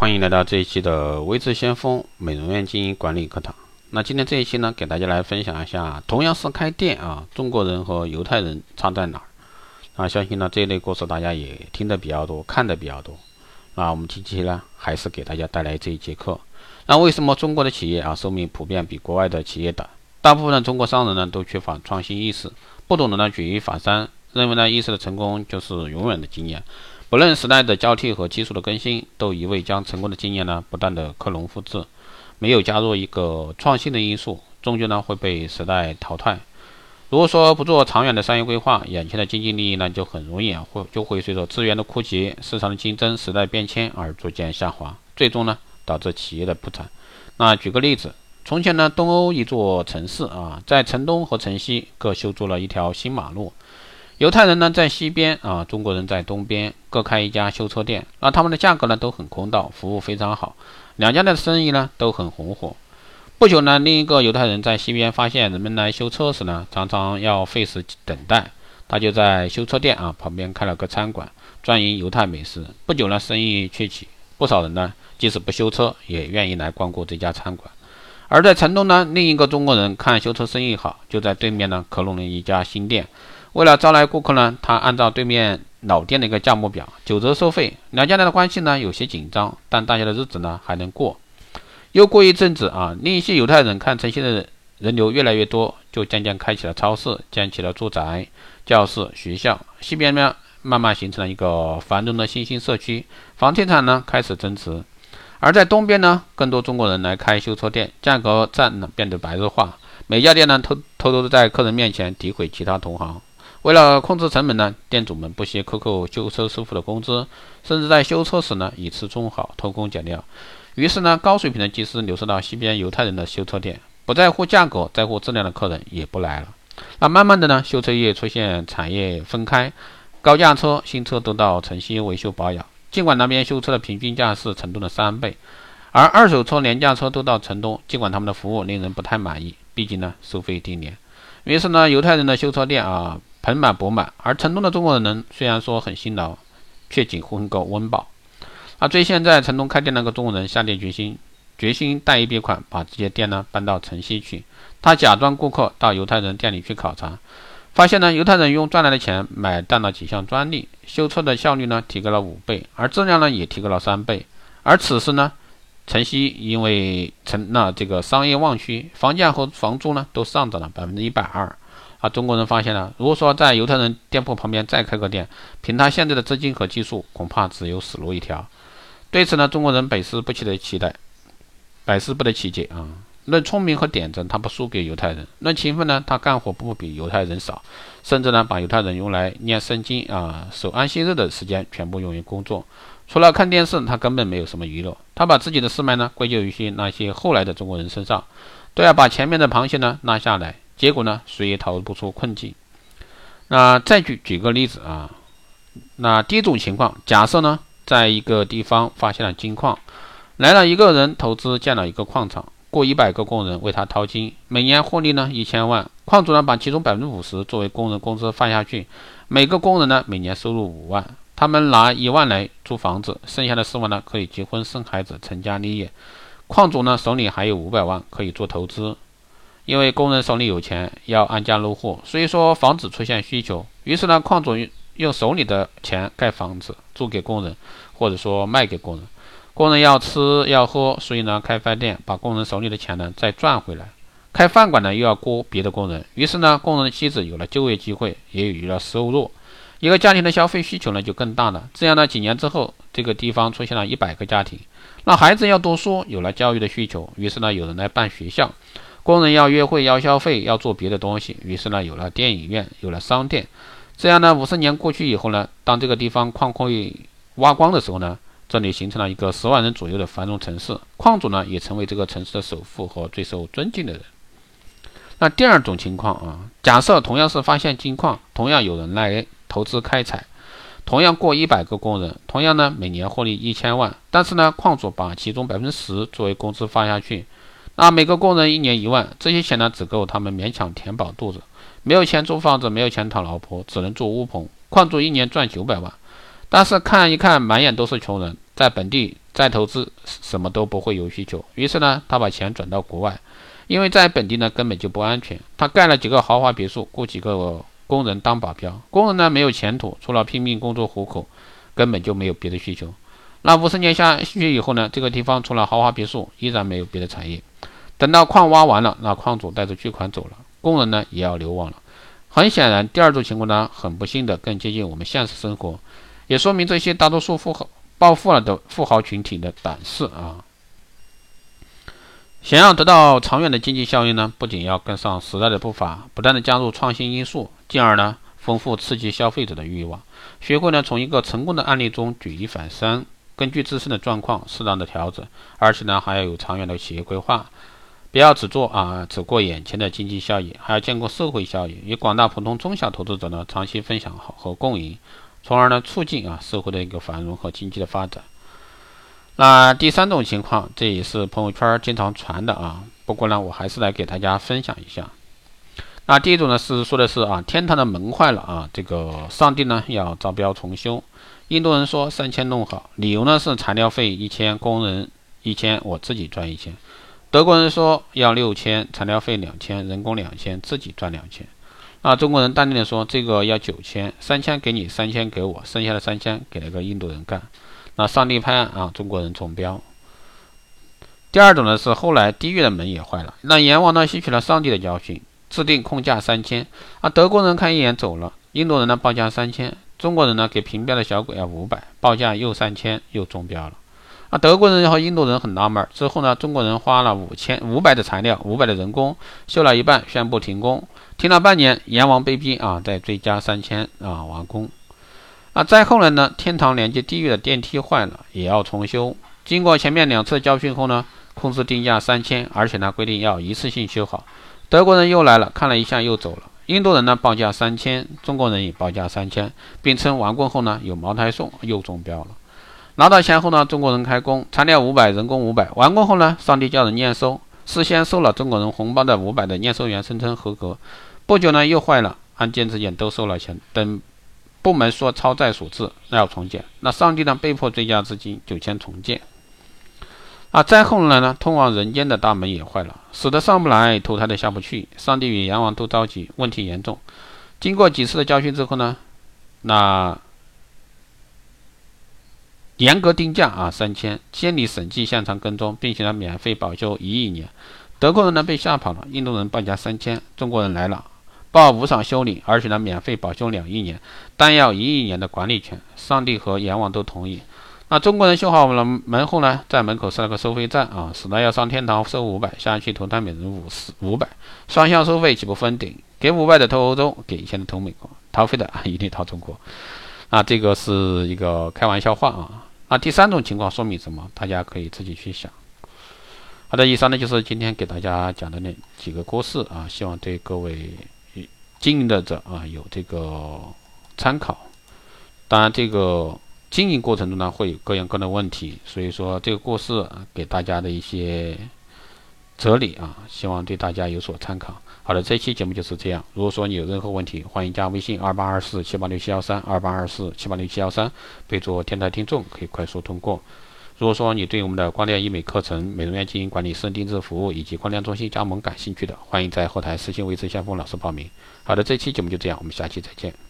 欢迎来到这一期的微智先锋美容院经营管理课堂。那今天这一期呢，给大家来分享一下，同样是开店啊，中国人和犹太人差在哪儿？啊，相信呢这一类故事大家也听得比较多，看的比较多。那我们这期呢，还是给大家带来这一节课。那为什么中国的企业啊，寿命普遍比国外的企业短？大部分的中国商人呢，都缺乏创新意识，不懂得呢举一反三，认为呢一时的成功就是永远的经验。不论时代的交替和技术的更新，都一味将成功的经验呢不断的克隆复制，没有加入一个创新的因素，终究呢会被时代淘汰。如果说不做长远的商业规划，眼前的经济利益呢就很容易啊会就会随着资源的枯竭、市场的竞争、时代变迁而逐渐下滑，最终呢导致企业的破产。那举个例子，从前呢东欧一座城市啊，在城东和城西各修筑了一条新马路。犹太人呢在西边啊，中国人在东边，各开一家修车店。那他们的价格呢都很公道，服务非常好，两家的生意呢都很红火。不久呢，另一个犹太人在西边发现人们来修车时呢，常常要费时等待，他就在修车店啊旁边开了个餐馆，专营犹太美食。不久呢，生意鹊起，不少人呢即使不修车，也愿意来光顾这家餐馆。而在城东呢，另一个中国人看修车生意好，就在对面呢克隆了一家新店。为了招来顾客呢，他按照对面老店的一个价目表九折收费。两家人的关系呢有些紧张，但大家的日子呢还能过。又过一阵子啊，另一些犹太人看城西的人流越来越多，就渐渐开启了超市，建起了住宅、教室、学校。西边呢慢慢形成了一个繁荣的新兴社区，房地产呢开始增值。而在东边呢，更多中国人来开修车店，价格战呢变得白热化，每家店呢偷偷偷的在客人面前诋毁其他同行。为了控制成本呢，店主们不惜克扣修车师傅的工资，甚至在修车时呢以次充好，偷工减料。于是呢，高水平的技师流失到西边犹太人的修车店，不在乎价格，在乎质量的客人也不来了。那慢慢的呢，修车业出现产业分开，高价车、新车都到城西维修保养。尽管那边修车的平均价是城东的三倍，而二手车、廉价车都到城东，尽管他们的服务令人不太满意，毕竟呢收费低廉。于是呢，犹太人的修车店啊。盆满钵满，而城东的中国人呢虽然说很辛劳，却仅混个温饱。而最现在城东开店那个中国人下定决心，决心带一笔款把这些店呢搬到城西去。他假装顾客到犹太人店里去考察，发现呢犹太人用赚来的钱买断了几项专利，修车的效率呢提高了五倍，而质量呢也提高了三倍。而此时呢，城西因为成那这个商业旺区，房价和房租呢都上涨了百分之一百二。啊，中国人发现了，如果说在犹太人店铺旁边再开个店，凭他现在的资金和技术，恐怕只有死路一条。对此呢，中国人百思不得其解，百思不得其解啊。论聪明和点子，他不输给犹太人；论勤奋呢，他干活不比犹太人少，甚至呢，把犹太人用来念圣经啊、守安息日的时间全部用于工作。除了看电视，他根本没有什么娱乐。他把自己的失败呢，归咎于些那些后来的中国人身上，都要把前面的螃蟹呢拉下来。结果呢，谁也逃不出困境。那再举举个例子啊，那第一种情况，假设呢，在一个地方发现了金矿，来了一个人投资建了一个矿场，雇一百个工人为他淘金，每年获利呢一千万。矿主呢把其中百分之五十作为工人工资发下去，每个工人呢每年收入五万，他们拿一万来租房子，剩下的四万呢可以结婚生孩子成家立业。矿主呢手里还有五百万可以做投资。因为工人手里有钱，要安家落户，所以说房子出现需求。于是呢，矿主用手里的钱盖房子，租给工人，或者说卖给工人。工人要吃要喝，所以呢，开饭店把工人手里的钱呢再赚回来。开饭馆呢又要雇别的工人，于是呢，工人的妻子有了就业机会，也有了收入。一个家庭的消费需求呢就更大了。这样呢，几年之后，这个地方出现了一百个家庭。那孩子要读书，有了教育的需求，于是呢，有人来办学校。工人要约会，要消费，要做别的东西，于是呢，有了电影院，有了商店。这样呢，五十年过去以后呢，当这个地方矿会挖光的时候呢，这里形成了一个十万人左右的繁荣城市。矿主呢，也成为这个城市的首富和最受尊敬的人。那第二种情况啊，假设同样是发现金矿，同样有人来投资开采，同样过一百个工人，同样呢，每年获利一千万，但是呢，矿主把其中百分之十作为工资发下去。那每个工人一年一万，这些钱呢只够他们勉强填饱肚子，没有钱租房子，没有钱讨老婆，只能住屋棚。矿主一年赚九百万，但是看一看满眼都是穷人，在本地再投资什么都不会有需求。于是呢，他把钱转到国外，因为在本地呢根本就不安全。他盖了几个豪华别墅，雇几个工人当保镖，工人呢没有前途，除了拼命工作糊口，根本就没有别的需求。那五十年下去以后呢，这个地方除了豪华别墅，依然没有别的产业。等到矿挖完了，那矿主带着巨款走了，工人呢也要流亡了。很显然，第二种情况呢，很不幸的更接近我们现实生活，也说明这些大多数富豪暴富了的富豪群体的胆识啊。想要得到长远的经济效益呢，不仅要跟上时代的步伐，不断的加入创新因素，进而呢丰富刺激消费者的欲望，学会呢从一个成功的案例中举一反三，根据自身的状况适当的调整，而且呢还要有长远的企业规划。不要只做啊，只过眼前的经济效益，还要兼顾社会效益，与广大普通中小投资者呢长期分享好和共赢，从而呢促进啊社会的一个繁荣和经济的发展。那第三种情况，这也是朋友圈经常传的啊，不过呢我还是来给大家分享一下。那第一种呢是说的是啊，天堂的门坏了啊，这个上帝呢要招标重修，印度人说三千弄好，理由呢是材料费一千，工人一千，我自己赚一千。德国人说要六千，材料费两千，人工两千，自己赚两千。那中国人淡定的说这个要九千，三千给你，三千给我，剩下的三千给那个印度人干。那上帝拍案啊，中国人中标。第二种呢是后来地狱的门也坏了，那阎王呢吸取了上帝的教训，制定控价三千。啊，德国人看一眼走了，印度人呢报价三千，中国人呢给平标的小鬼要五百，报价又三千，又中标了。啊，德国人和印度人很纳闷。之后呢，中国人花了五千五百的材料，五百的人工，修了一半，宣布停工。停了半年，阎王被逼啊，再追加三千啊，完工。啊，再后来呢，天堂连接地狱的电梯坏了，也要重修。经过前面两次教训后呢，控制定价三千，而且呢规定要一次性修好。德国人又来了，看了一下又走了。印度人呢报价三千，中国人也报价三千，并称完工后呢有茅台送，又中标了。拿到钱后呢，中国人开工，材料五百，人工五百。完工后呢，上帝叫人验收，事先收了中国人红包的五百的验收员声称合格。不久呢，又坏了，按件质检都收了钱，等部门说超载所致，那要重建。那上帝呢，被迫追加资金九千重建。啊，再后来呢，通往人间的大门也坏了，死的上不来，投胎的下不去。上帝与阎王都着急，问题严重。经过几次的教训之后呢，那。严格定价啊，三千，监理审计，现场跟踪，并且呢免费保修一亿年。德国人呢被吓跑了，印度人报价三千，中国人来了，报无偿修理，而且呢免费保修两亿年，但要一亿年的管理权。上帝和阎王都同意。那中国人修好了门后呢，在门口设了个收费站啊，死了要上天堂收五百，下去投胎每人五十五百，双向收费岂不封顶？给五百的投欧洲，给一千的投美国，逃费的啊一定逃中国。啊，这个是一个开玩笑话啊。那第三种情况说明什么？大家可以自己去想。好的，以上呢就是今天给大家讲的那几个故事啊，希望对各位经营的者啊有这个参考。当然，这个经营过程中呢会有各样各样的问题，所以说这个故事给大家的一些哲理啊，希望对大家有所参考。好的，这期节目就是这样。如果说你有任何问题，欢迎加微信二八二四七八六七幺三二八二四七八六七幺三，备注“天台听众”，可以快速通过。如果说你对我们的光电医美课程、美容院经营管理、私人定制服务以及光电中心加盟感兴趣的，欢迎在后台私信维持先锋老师报名。好的，这期节目就这样，我们下期再见。